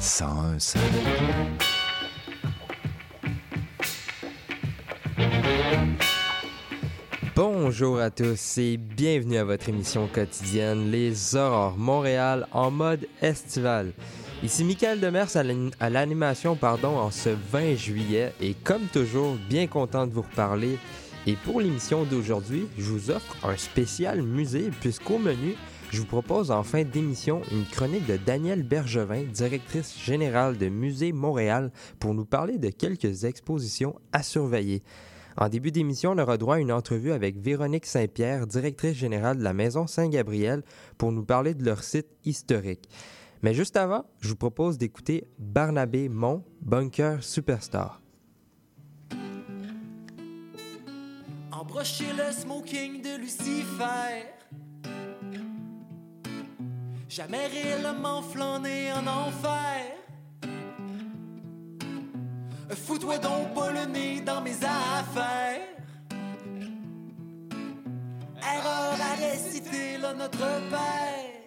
101 Bonjour à tous et bienvenue à votre émission quotidienne Les Aurores Montréal en mode estival. Ici Michael Demers à l'animation pardon en ce 20 juillet et comme toujours bien content de vous reparler et pour l'émission d'aujourd'hui, je vous offre un spécial musée puisqu'au menu, je vous propose en fin d'émission une chronique de Danielle Bergevin, directrice générale de Musée Montréal, pour nous parler de quelques expositions à surveiller. En début d'émission, on aura droit à une entrevue avec Véronique Saint-Pierre, directrice générale de la Maison Saint-Gabriel, pour nous parler de leur site historique. Mais juste avant, je vous propose d'écouter Barnabé Mont, Bunker Superstar. Jamais réellement flâner en enfer. Fous-toi donc pas le nez dans mes affaires. Erreur à réciter là notre père.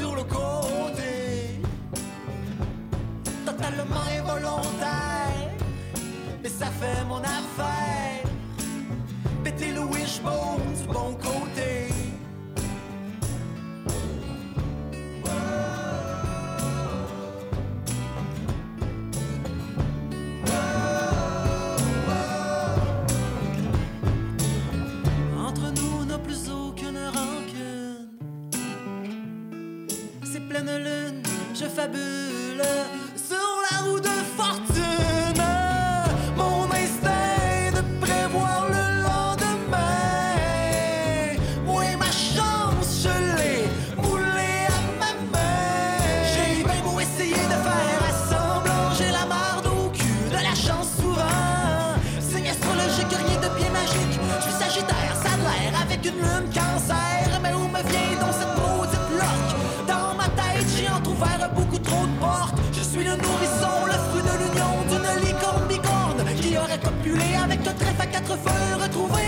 Sur le côté. Totalement involontaire, mais ça fait mon affaire. Péter le wishbone quatre feux retrouvé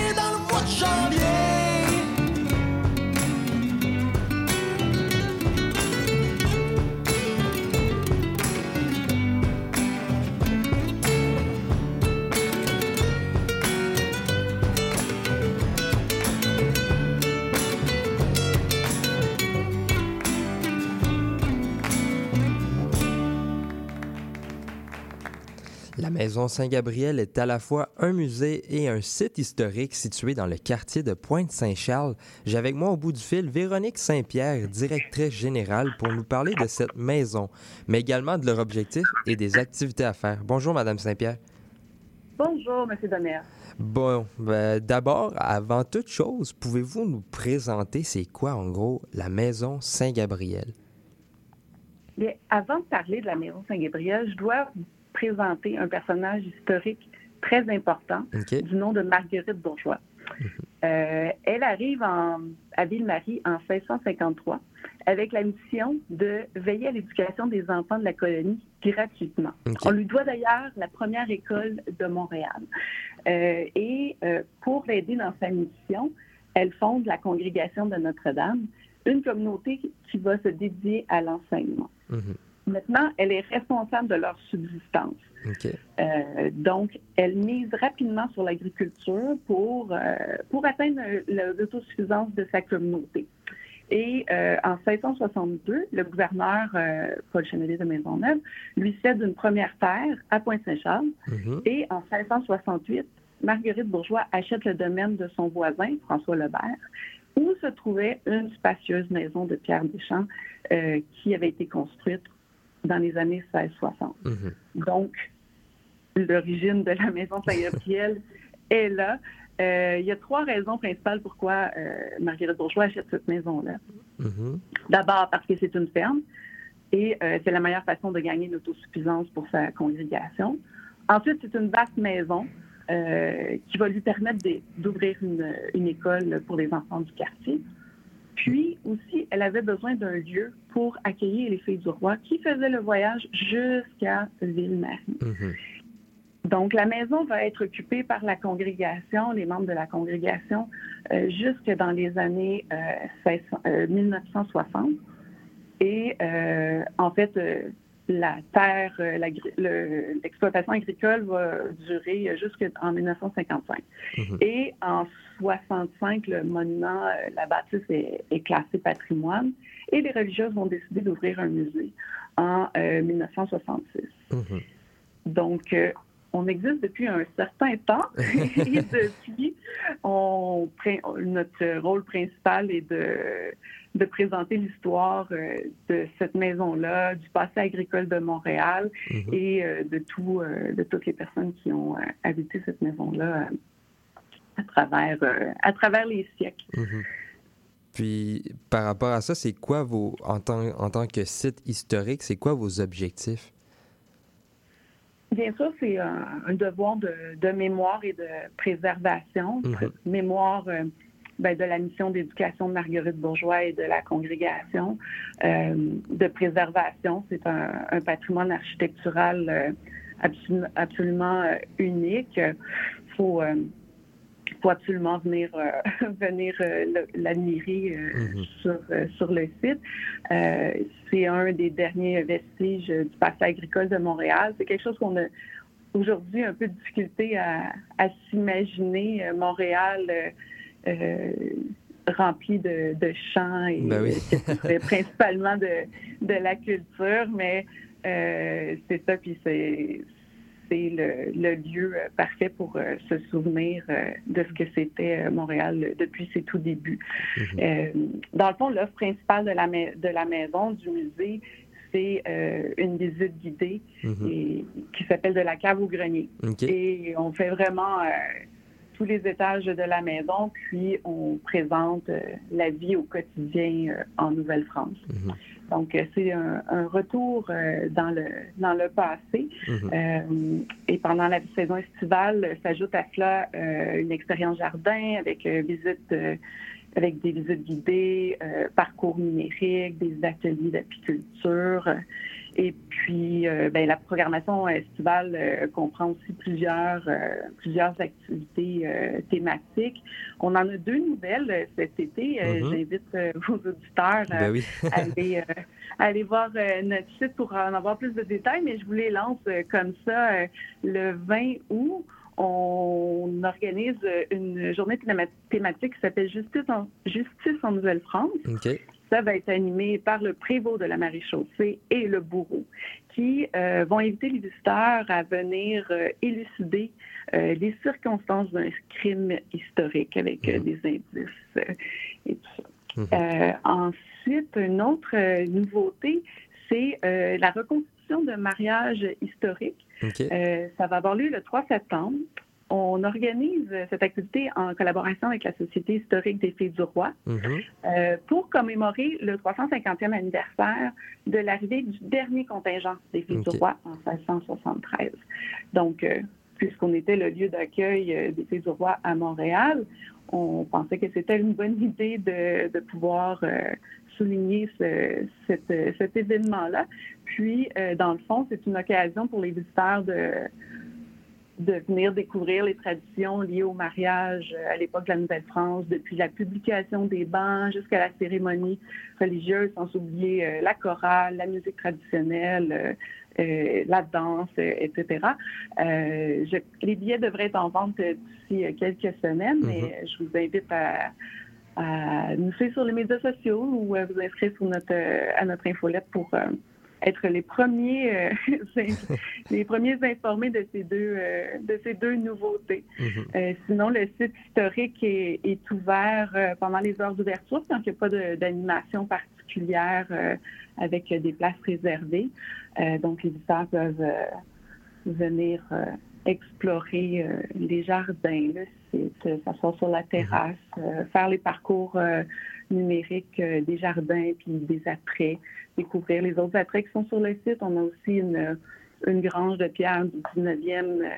Maison Saint-Gabriel est à la fois un musée et un site historique situé dans le quartier de Pointe-Saint-Charles. J'ai avec moi au bout du fil Véronique Saint-Pierre, directrice générale, pour nous parler de cette maison, mais également de leur objectif et des activités à faire. Bonjour, Madame Saint-Pierre. Bonjour, M. Donner. Bon, ben, d'abord, avant toute chose, pouvez-vous nous présenter c'est quoi, en gros, la Maison Saint-Gabriel? Bien, avant de parler de la Maison Saint-Gabriel, je dois présenter un personnage historique très important du nom de Marguerite Bourgeois. Euh, elle arrive en, à Ville-Marie en 1653 avec la mission de veiller à l'éducation des enfants de la colonie gratuitement. On lui doit d'ailleurs la première école de Montréal. Euh, et euh, pour l'aider dans sa mission, elle fonde la congrégation de Notre-Dame, une communauté qui va se dédier à l'enseignement. Mhm. Maintenant, elle est responsable de leur subsistance. Euh, donc, elle mise rapidement sur l'agriculture pour, euh, pour atteindre l'autosuffisance de sa communauté. Et euh, en 1662, le gouverneur euh, Paul Chemelier de Maisonneuve lui cède une première terre à Pointe-Saint-Charles. Mhm. Et en 1668, Marguerite Bourgeois achète le domaine de son voisin, François Lebert, où se trouvait une spacieuse maison de Pierre Deschamps qui avait été construite dans les années 1660. Mhm. Donc, l'origine de la maison Saint-Gabriel est là. Euh, il y a trois raisons principales pourquoi euh, Marguerite Bourgeois achète cette maison-là. Mhm. D'abord parce que c'est une ferme et euh, c'est la meilleure façon de gagner l'autosuffisance pour sa congrégation. Ensuite, c'est une vaste maison qui va lui permettre d'ouvrir une, une école pour les enfants du quartier. Puis aussi, elle avait besoin d'un lieu pour accueillir les filles du roi qui faisaient le voyage jusqu'à Ville-Marie. Mhm. Donc, la maison va être occupée par la congrégation, les membres de la congrégation, euh, jusque dans les années euh, 1600 euh, 1960. Et euh, en fait, euh, la terre, euh, le- l'exploitation agricole va durer jusqu'en 1955. Mhm. Et en 65, le monument, euh, la bâtisse est, est classée patrimoine et les religieuses vont décider d'ouvrir un musée en euh, 1966. Mhm. Donc, euh, on existe depuis un certain temps et depuis, on, notre rôle principal est de, de présenter l'histoire euh, de cette maison-là, du passé agricole de Montréal Mhm. et euh, de, tout, euh, de toutes les personnes qui ont habité cette maison-là à, travers, à travers les siècles. Mhm. Puis, par rapport à ça, c'est quoi vos, en tant, en tant que site historique, c'est quoi vos objectifs? Bien sûr, c'est un, un devoir de, de mémoire et de préservation. Mhm. Mémoire ben, de la mission d'éducation de Marguerite Bourgeois et de la congrégation. Euh, de préservation, c'est un, un patrimoine architectural euh, absolu- absolument euh, unique. Il faut, faut absolument venir, venir l'admirer Mhm. sur, sur le site. C'est un des derniers vestiges du passé agricole de Montréal. C'est quelque chose qu'on a aujourd'hui un peu de difficulté à, à s'imaginer. Montréal rempli de, de champs et Ben oui. euh, principalement de, de la culture, mais euh, c'est ça, puis c'est le, le lieu euh, parfait pour euh, se souvenir euh, de ce que c'était euh, Montréal euh, depuis ses tout débuts. Mhm. Euh, dans le fond, l'offre principale de la, de la maison, du musée, c'est euh, une visite guidée Mhm. et- qui s'appelle De la cave au grenier. Et on fait vraiment euh, tous les étages de la maison, puis on présente euh, la vie au quotidien euh, en Nouvelle-France. Mhm. Donc, euh, c'est un, un retour euh, dans, le, dans le passé. Mhm. Et pendant la saison estivale, s'ajoute à cela une expérience jardin avec visite, avec des visites guidées, parcours numériques, des ateliers d'apiculture. Et puis, euh, ben, la programmation estivale euh, comprend aussi plusieurs, euh, plusieurs activités thématiques. On en a deux nouvelles cet été. Mhm. J'invite vos auditeurs Ben oui. aller, aller voir notre site pour en avoir plus de détails, mais je vous les lance comme ça. le 20 août, on organise une journée théma- thématique qui s'appelle Justice en, Justice en Nouvelle-France. Ça va être animé par le prévôt de la maréchaussée et le bourreau, qui euh, vont inviter les visiteurs à venir euh, élucider euh, les circonstances d'un crime historique avec Mhm. des indices et tout ça. Mhm. Ensuite, une autre nouveauté, c'est la reconstitution de mariage historique. Ça va avoir lieu le 3 septembre. On organise cette activité en collaboration avec la Société historique des Filles du Roi Mhm. euh, pour commémorer le 350e anniversaire de l'arrivée du dernier contingent des Filles du Roi en 1673. Donc, euh, puisqu'on était le lieu d'accueil euh, des Césurois à Montréal, on pensait que c'était une bonne idée de, de pouvoir euh, souligner ce, cet, cet événement-là. Puis, euh, dans le fond, c'est une occasion pour les visiteurs de, de venir découvrir les traditions liées au mariage euh, à l'époque de la Nouvelle-France, depuis la publication des bancs jusqu'à la cérémonie religieuse, sans oublier euh, la chorale, la musique traditionnelle, euh, la danse, etc. Euh, je- les billets devraient être en vente d'ici quelques semaines, mais je vous invite à, à nous suivre sur les médias sociaux ou à vous inscrire sur notre, à notre infolette pour euh, être les premiers, euh, les premiers informés de ces deux, euh, de ces deux nouveautés. Mhm. Euh, sinon, le site historique est, est ouvert pendant les heures d'ouverture, tant qu'il n'y a pas d'animation particulière avec des places réservées. Donc, les visiteurs peuvent venir explorer les jardins, le s'asseoir sur la terrasse, euh, faire les parcours euh, numériques euh, des jardins puis des attraits, découvrir les autres attraits qui sont sur le site. On a aussi une, une grange de pierre du 19e euh,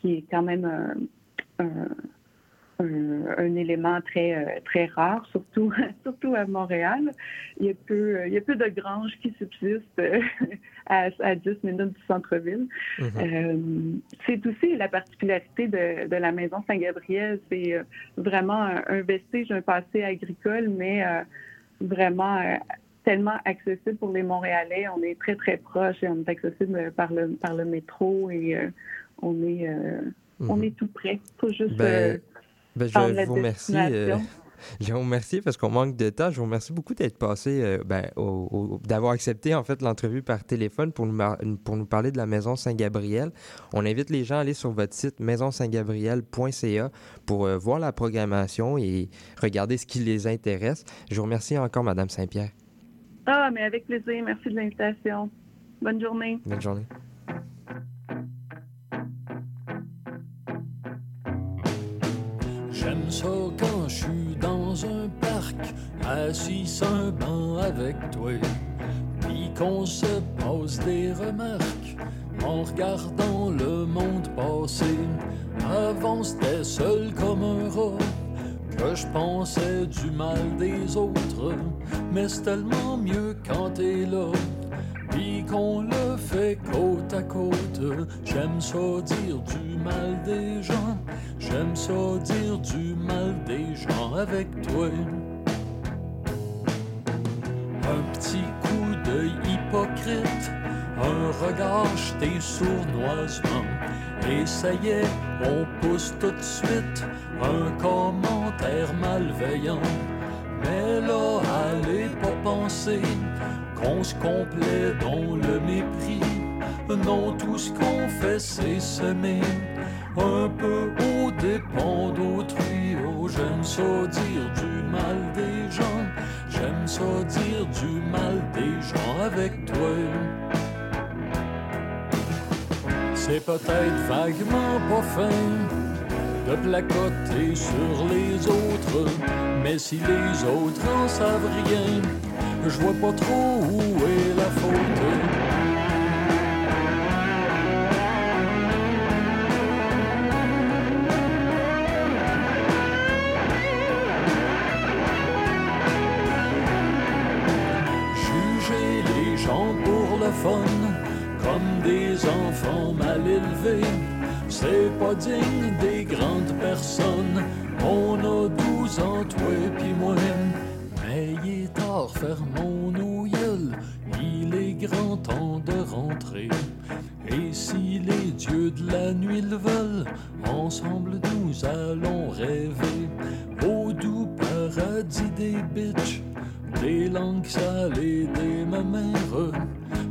qui est quand même un, un- un- élément très, euh, très rare, surtout, surtout à Montréal. Il y, a peu, il y a peu de granges qui subsistent euh, à, à 10 minutes du centre-ville. Mhm. Euh, c'est aussi la particularité de, de la maison Saint-Gabriel. C'est vraiment un, vestige, un passé agricole, mais euh, vraiment euh, tellement accessible pour les Montréalais. On est très, très proche et on est accessible par le, par le métro et on, est, on Mhm. est tout près. faut juste Ben, Ben, je vous remercie. euh, je vous remercie parce qu'on manque de temps. Je vous remercie beaucoup d'être passé, euh, ben, d'avoir accepté en fait l'entrevue par téléphone pour nous, mar- pour nous parler de la Maison Saint-Gabriel. On invite les gens à aller sur votre site maisonsaintgabriel.ca pour euh, voir la programmation et regarder ce qui les intéresse. Je vous remercie encore, Madame Saint-Pierre. Ah, mais avec plaisir. Merci de l'invitation. Bonne journée. Bonne journée. J'aime ça quand je suis dans un parc, assis sur un banc avec toi. Puis qu'on se pose des remarques en regardant le monde passer. Avant c'était seul comme un rat que je pensais du mal des autres. Mais c'est tellement mieux quand t'es là. Puis qu'on le fait côte à côte. J'aime ça dire du mal des gens. J'aime ça dire du mal des gens avec toi. Un petit coup d'œil hypocrite, un regard jeté sournoisement. Et ça y est, on pousse tout de suite un commentaire malveillant. Mais là, allez pas penser qu'on se complaît dans le mépris. Non, tout ce qu'on fait, c'est semer un peu au dépend d'autrui. Oh, j'aime ça dire du mal des gens. J'aime ça dire du mal des gens avec toi. C'est peut-être vaguement pas fin de placoter sur les autres, mais si les autres en savent rien, je vois pas trop où est la faute. Juger les gens pour le fun, comme des enfants mal élevés, c'est pas digne des grandes personnes. On a 12 ans, toi puis moi, mais nos gueules, il est grand temps de rentrer. Et si les dieux de la nuit le veulent, ensemble nous allons rêver au doux paradis des bitches, des langues salées, des mamères.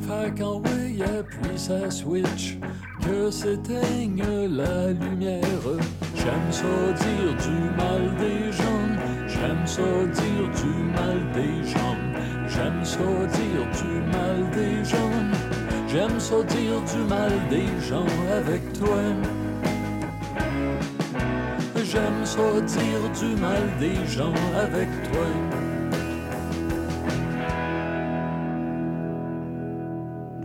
Fait qu'en way appuie sa switch, que s'éteigne la lumière. J'aime ça dire du mal des gens, j'aime ça dire du mal des gens, j'aime ça dire du mal des gens. J'aime ça dire du mal des gens avec toi. J'aime ça dire du mal des gens avec toi.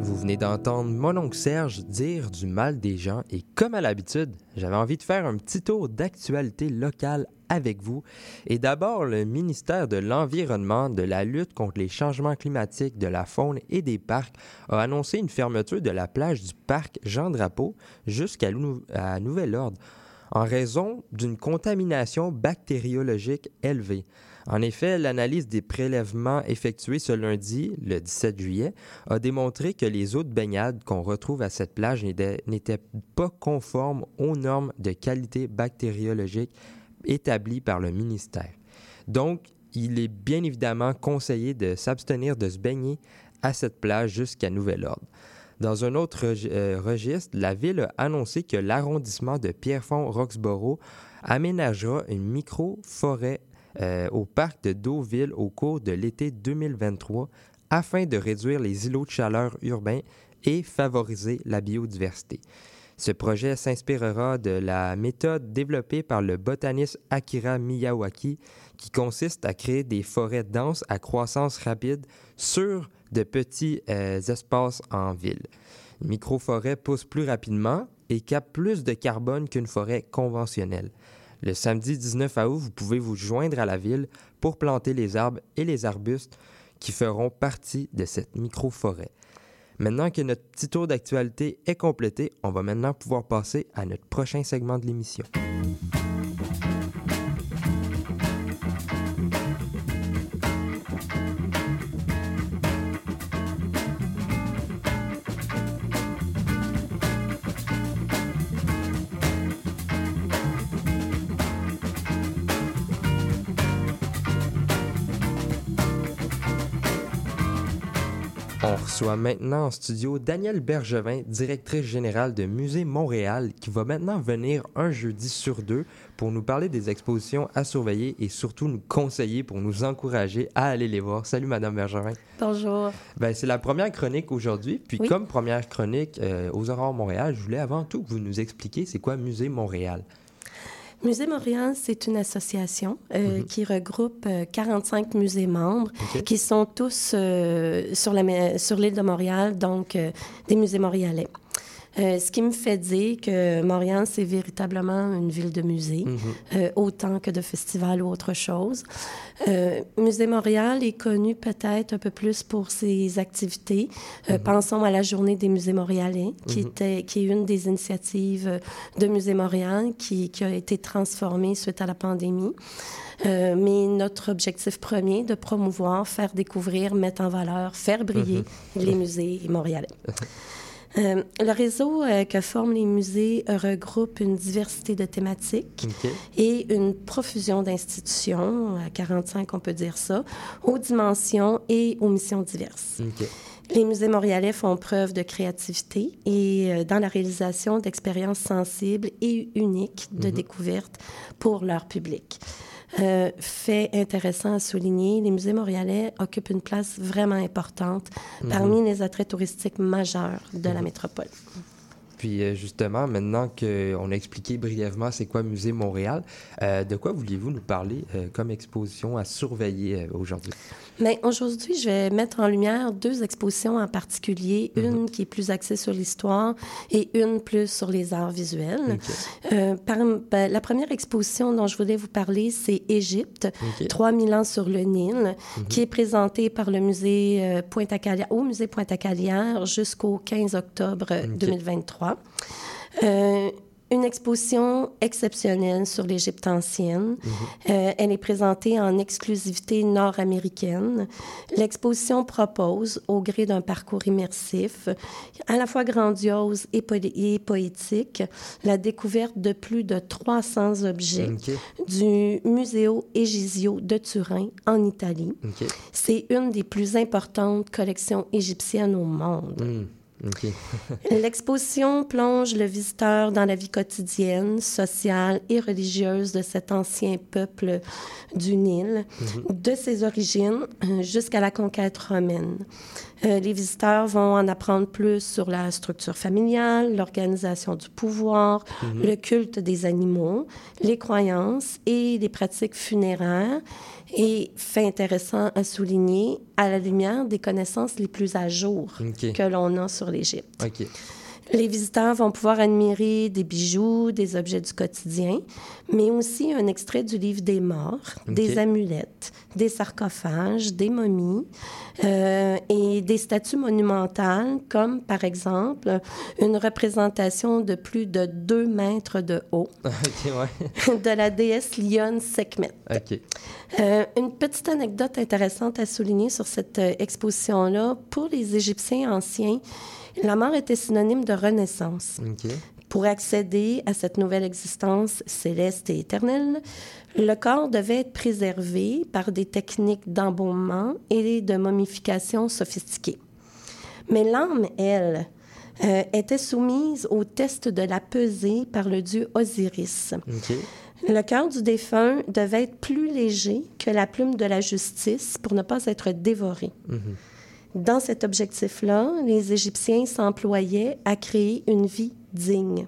Vous venez d'entendre mon oncle Serge dire du mal des gens et comme à l'habitude, j'avais envie de faire un petit tour d'actualité locale avec vous. Et d'abord, le ministère de l'Environnement, de la lutte contre les changements climatiques, de la faune et des parcs a annoncé une fermeture de la plage du parc Jean-Drapeau jusqu'à nouvel ordre en raison d'une contamination bactériologique élevée. En effet, l'analyse des prélèvements effectués ce lundi, le 17 juillet, a démontré que les eaux de baignade qu'on retrouve à cette plage n'étaient pas conformes aux normes de qualité bactériologique établies par le ministère. Donc, il est bien évidemment conseillé de s'abstenir de se baigner à cette plage jusqu'à nouvel ordre. Dans un autre euh, registre, la ville a annoncé que l'arrondissement de Pierrefonds-Roxborough aménagera une micro-forêt euh, au parc de Deauville au cours de l'été 2023 afin de réduire les îlots de chaleur urbains et favoriser la biodiversité. Ce projet s'inspirera de la méthode développée par le botaniste Akira Miyawaki qui consiste à créer des forêts denses à croissance rapide sur de petits euh, espaces en ville. Une microforêt pousse plus rapidement et capte plus de carbone qu'une forêt conventionnelle. Le samedi 19 août, vous pouvez vous joindre à la ville pour planter les arbres et les arbustes qui feront partie de cette micro-forêt. Maintenant que notre petit tour d'actualité est complété, on va maintenant pouvoir passer à notre prochain segment de l'émission. Reçoit maintenant en studio Danielle Bergevin, directrice générale de Musée Montréal, qui va maintenant venir un jeudi sur deux pour nous parler des expositions à surveiller et surtout nous conseiller pour nous encourager à aller les voir. Salut Madame Bergevin. Bonjour. Ben, c'est la première chronique aujourd'hui. Puis Oui. comme première chronique euh, aux Aurores Montréal, je voulais avant tout que vous nous expliquiez c'est quoi Musée Montréal. Musée Montréal, c'est une association euh, qui regroupe euh, 45 musées membres qui sont tous euh, sur l'île de Montréal, donc euh, des musées montréalais. Euh, ce qui me fait dire que Montréal, c'est véritablement une ville de musées, Mhm. euh, autant que de festivals ou autre chose. Euh, Musée Montréal est connu peut-être un peu plus pour ses activités. Euh, Pensons à la Journée des musées montréalais, qui, Mhm. était, qui est une des initiatives de Musée Montréal qui, qui a été transformée suite à la pandémie. Euh, mais notre objectif premier, de promouvoir, faire découvrir, mettre en valeur, faire briller les musées montréalais. Euh, le réseau euh, que forment les musées euh, regroupe une diversité de thématiques et une profusion d'institutions, à 45 on peut dire ça, aux dimensions et aux missions diverses. Les musées montréalais font preuve de créativité et euh, dans la réalisation d'expériences sensibles et uniques de découverte pour leur public. Euh, fait intéressant à souligner, les musées montréalais occupent une place vraiment importante parmi les attraits touristiques majeurs de la métropole. Puis euh, justement, maintenant qu'on a expliqué brièvement c'est quoi Musée Montréal, euh, de quoi vouliez-vous nous parler euh, comme exposition à surveiller euh, aujourd'hui? Mais aujourd'hui, je vais mettre en lumière deux expositions en particulier, une qui est plus axée sur l'histoire et une plus sur les arts visuels. Par- ben, la première exposition dont je voulais vous parler, c'est Égypte, OK. 3000 ans sur le Nil, qui est présentée par le musée Pointe-à-Calière, au musée Pointe-à-Calière jusqu'au 15 octobre euh, 2023. Euh, une exposition exceptionnelle sur l'Égypte ancienne. Euh, elle est présentée en exclusivité nord-américaine. L'exposition propose, au gré d'un parcours immersif, à la fois grandiose et, po- et poétique, la découverte de plus de 300 objets du Museo Egisio de Turin, en Italie. C'est une des plus importantes collections égyptiennes au monde. Hmm. L'exposition plonge le visiteur dans la vie quotidienne, sociale et religieuse de cet ancien peuple du Nil, de ses origines euh, jusqu'à la conquête romaine. Euh, les visiteurs vont en apprendre plus sur la structure familiale, l'organisation du pouvoir, Mhm. le culte des animaux, les croyances et les pratiques funéraires. Et fait intéressant à souligner, à la lumière des connaissances les plus à jour que l'on a sur l'Égypte. Les visiteurs vont pouvoir admirer des bijoux, des objets du quotidien, mais aussi un extrait du livre des morts, des amulettes, des sarcophages, des momies euh, et des statues monumentales, comme par exemple une représentation de plus de 2 mètres de haut OK, ouais. de la déesse Lyon Sekhmet. OK. Euh, une petite anecdote intéressante à souligner sur cette euh, exposition-là. Pour les Égyptiens anciens, la mort était synonyme de renaissance. Pour accéder à cette nouvelle existence céleste et éternelle, le corps devait être préservé par des techniques d'embaumement et de momification sophistiquées. Mais l'âme, elle, euh, était soumise au test de la pesée par le dieu Osiris. Le cœur du défunt devait être plus léger que la plume de la justice pour ne pas être dévoré. Mhm. Dans cet objectif-là, les Égyptiens s'employaient à créer une vie digne.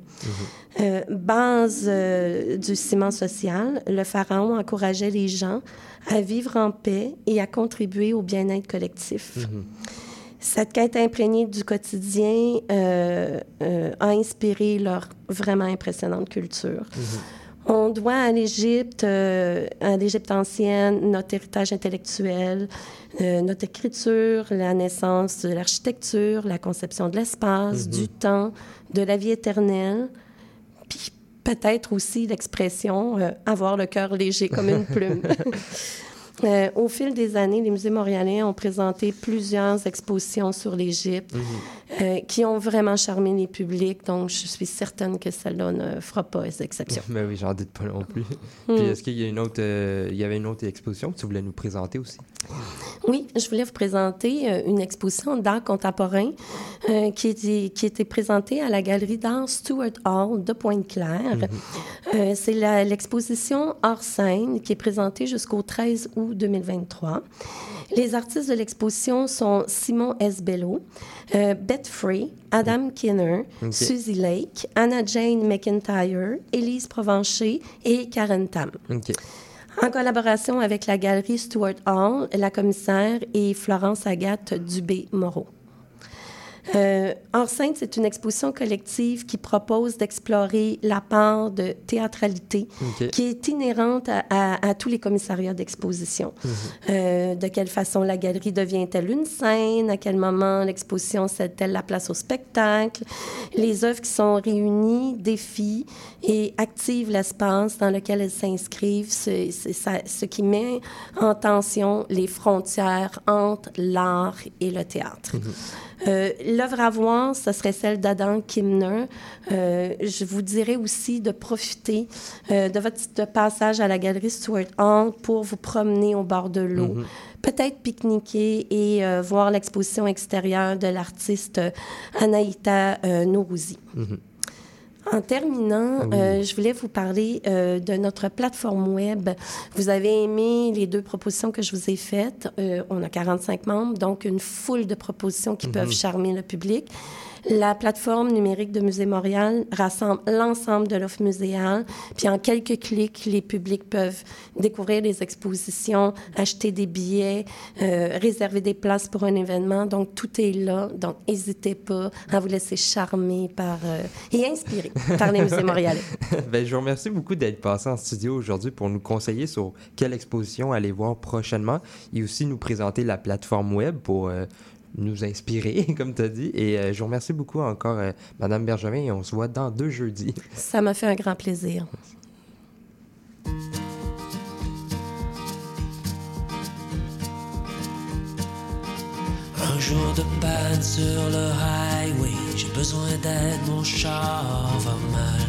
Euh, base euh, du ciment social, le pharaon encourageait les gens à vivre en paix et à contribuer au bien-être collectif. Mhm. Cette quête imprégnée du quotidien euh, a inspiré leur vraiment impressionnante culture. On doit à l'Égypte, euh, à l'Égypte ancienne, notre héritage intellectuel, euh, notre écriture, la naissance de l'architecture, la conception de l'espace, du temps, de la vie éternelle, puis peut-être aussi l'expression euh, avoir le cœur léger comme une plume. Au fil des années, les musées montréalais ont présenté plusieurs expositions sur l'Égypte euh, qui ont vraiment charmé les publics. Donc, je suis certaine que celle-là ne fera pas exception. Mais oui, j'en doute pas non plus. Hmm. Puis est-ce qu'il y a une autre, euh, il y avait une autre exposition que tu voulais nous présenter aussi? Oui, je voulais vous présenter euh, une exposition d'art contemporain euh, qui, était, qui était présentée à la galerie d'art Stuart Hall de Pointe-Claire. Euh, C'est l'exposition hors scène qui est présentée jusqu'au 13 août 2023. Les artistes de l'exposition sont Simon S. Bello, euh, Beth Free, Adam Kinner. Suzy Lake, Anna Jane McIntyre, Élise Provencher et Karen Tam. En collaboration avec la galerie Stuart Hall, la commissaire et Florence Agathe Dubé-Moreau. Euh, Enceinte, c'est une exposition collective qui propose d'explorer la part de théâtralité qui est inhérente à, à- à tous les commissariats d'exposition. Euh, de quelle façon la galerie devient-elle une scène? À quel moment l'exposition cède-t-elle la place au spectacle? Les œuvres qui sont réunies défient et activent l'espace dans lequel elles s'inscrivent, ce qui met en tension les frontières entre l'art et le théâtre. Euh, L'œuvre à voir, ce serait celle d'Adam Kimner. Euh, je vous dirais aussi de profiter euh, de votre passage à la galerie Stuart Hall pour vous promener au bord de l'eau. Peut-être pique-niquer et euh, voir l'exposition extérieure de l'artiste Anaïta euh, Nourouzi. En terminant, euh, je voulais vous parler euh, de notre plateforme web. Vous avez aimé les deux propositions que je vous ai faites. Euh, on a 45 membres, donc une foule de propositions qui peuvent charmer le public. La plateforme numérique de Musée Montréal rassemble l'ensemble de l'offre muséale. Puis en quelques clics, les publics peuvent découvrir les expositions, acheter des billets, euh, réserver des places pour un événement. Donc tout est là. Donc n'hésitez pas à vous laisser charmer euh, et inspirer par les musées montréalais. ben, je vous remercie beaucoup d'être passé en studio aujourd'hui pour nous conseiller sur quelle exposition aller voir prochainement et aussi nous présenter la plateforme web pour euh, nous inspirer, comme tu as dit. Et euh, je vous remercie beaucoup encore, euh, Madame Bergevin, et on se voit dans deux jeudis. Ça m'a fait un grand plaisir. Un jour de panne sur le highway, j'ai besoin d'aide, mon char va mal.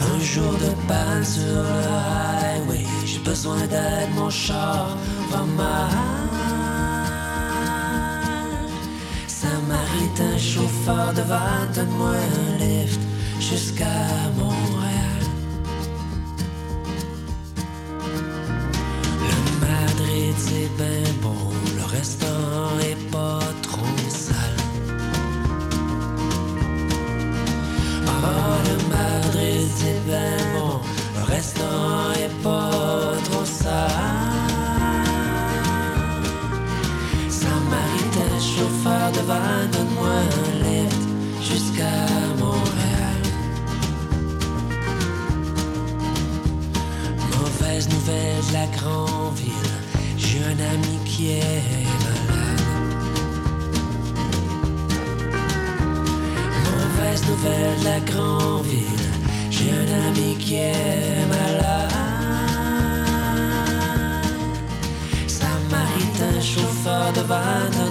Un jour de panne sur le highway, j'ai besoin d'aide, mon char va mal. Samaritain, chauffeur de van, donne-moi un lift jusqu'à Montréal. Le Madrid, c'est ben bon, le restaurant est pas grande ville, j'ai un ami qui est malade. Mauvaise nouvelle de la grande ville, j'ai un ami qui est malade. Samaritain, chauffeur de van,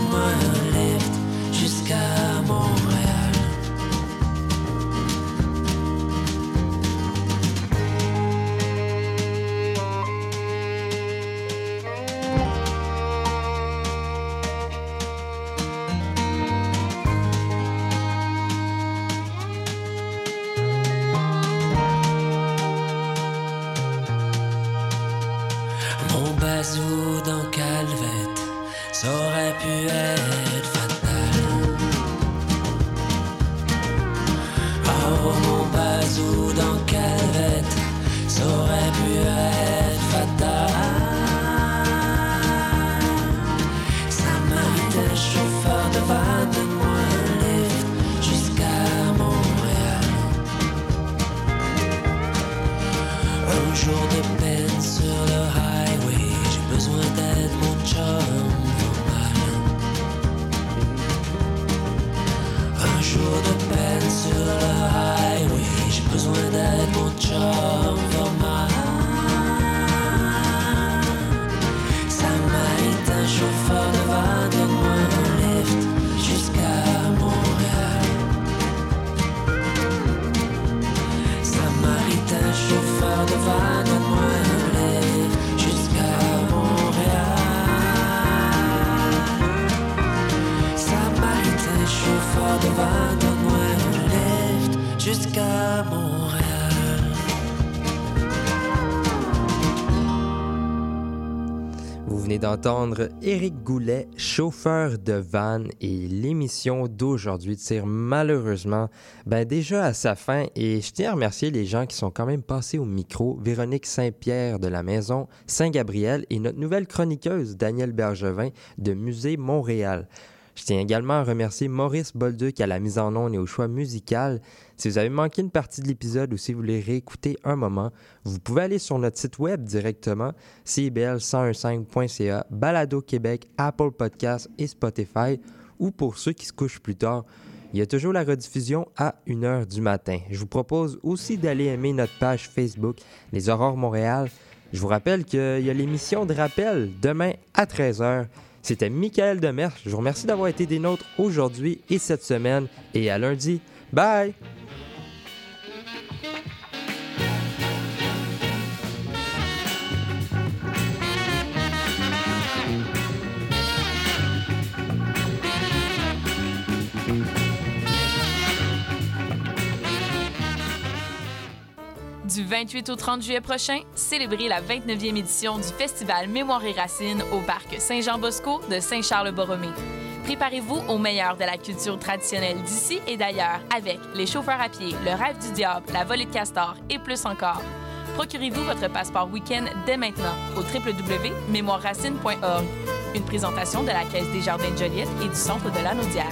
Mon bazou dans Calvette, ça aurait pu être fatal. Oh, mon bazou dans Calvette, ça aurait pu être le highway, j'ai besoin d'aide, d'entendre Éric Goulet, chauffeur de van, et l'émission d'aujourd'hui tire malheureusement ben, déjà à sa fin. Et je tiens à remercier les gens qui sont quand même passés au micro. Véronique Saint-Pierre de la Maison Saint-Gabriel et notre nouvelle chroniqueuse Danielle Bergevin de Musée Montréal. Je tiens également à remercier Maurice Bolduc à la mise en onde et au choix musical. Si vous avez manqué une partie de l'épisode ou si vous voulez réécouter un moment, vous pouvez aller sur notre site web directement, cibl1015.ca, Balado Québec, Apple Podcasts et Spotify, ou pour ceux qui se couchent plus tard, il y a toujours la rediffusion à 1h du matin. Je vous propose aussi d'aller aimer notre page Facebook, Les Aurores Montréal. Je vous rappelle qu'il y a l'émission de rappel demain à 13h. C'était Michael Demers. Je vous remercie d'avoir été des nôtres aujourd'hui et cette semaine. Et à lundi. Bye! Du 28 au 30 juillet prochain, célébrez la 29e édition du Festival Mémoire et Racines au parc Saint-Jean-Bosco de Saint-Charles-Borromée. Préparez-vous au meilleur de la culture traditionnelle d'ici et d'ailleurs avec les chauffeurs à pied, le rêve du diable, la volée de castor et plus encore. Procurez-vous votre passeport week-end dès maintenant au www.mémoireracine.org. Une présentation de la Caisse des Jardins de Joliette et du Centre de la Naudière.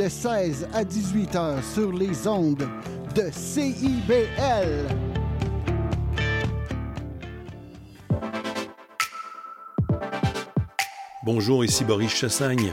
de 16 à 18 heures sur les ondes de CIBL. Bonjour, ici Boris Chassagne.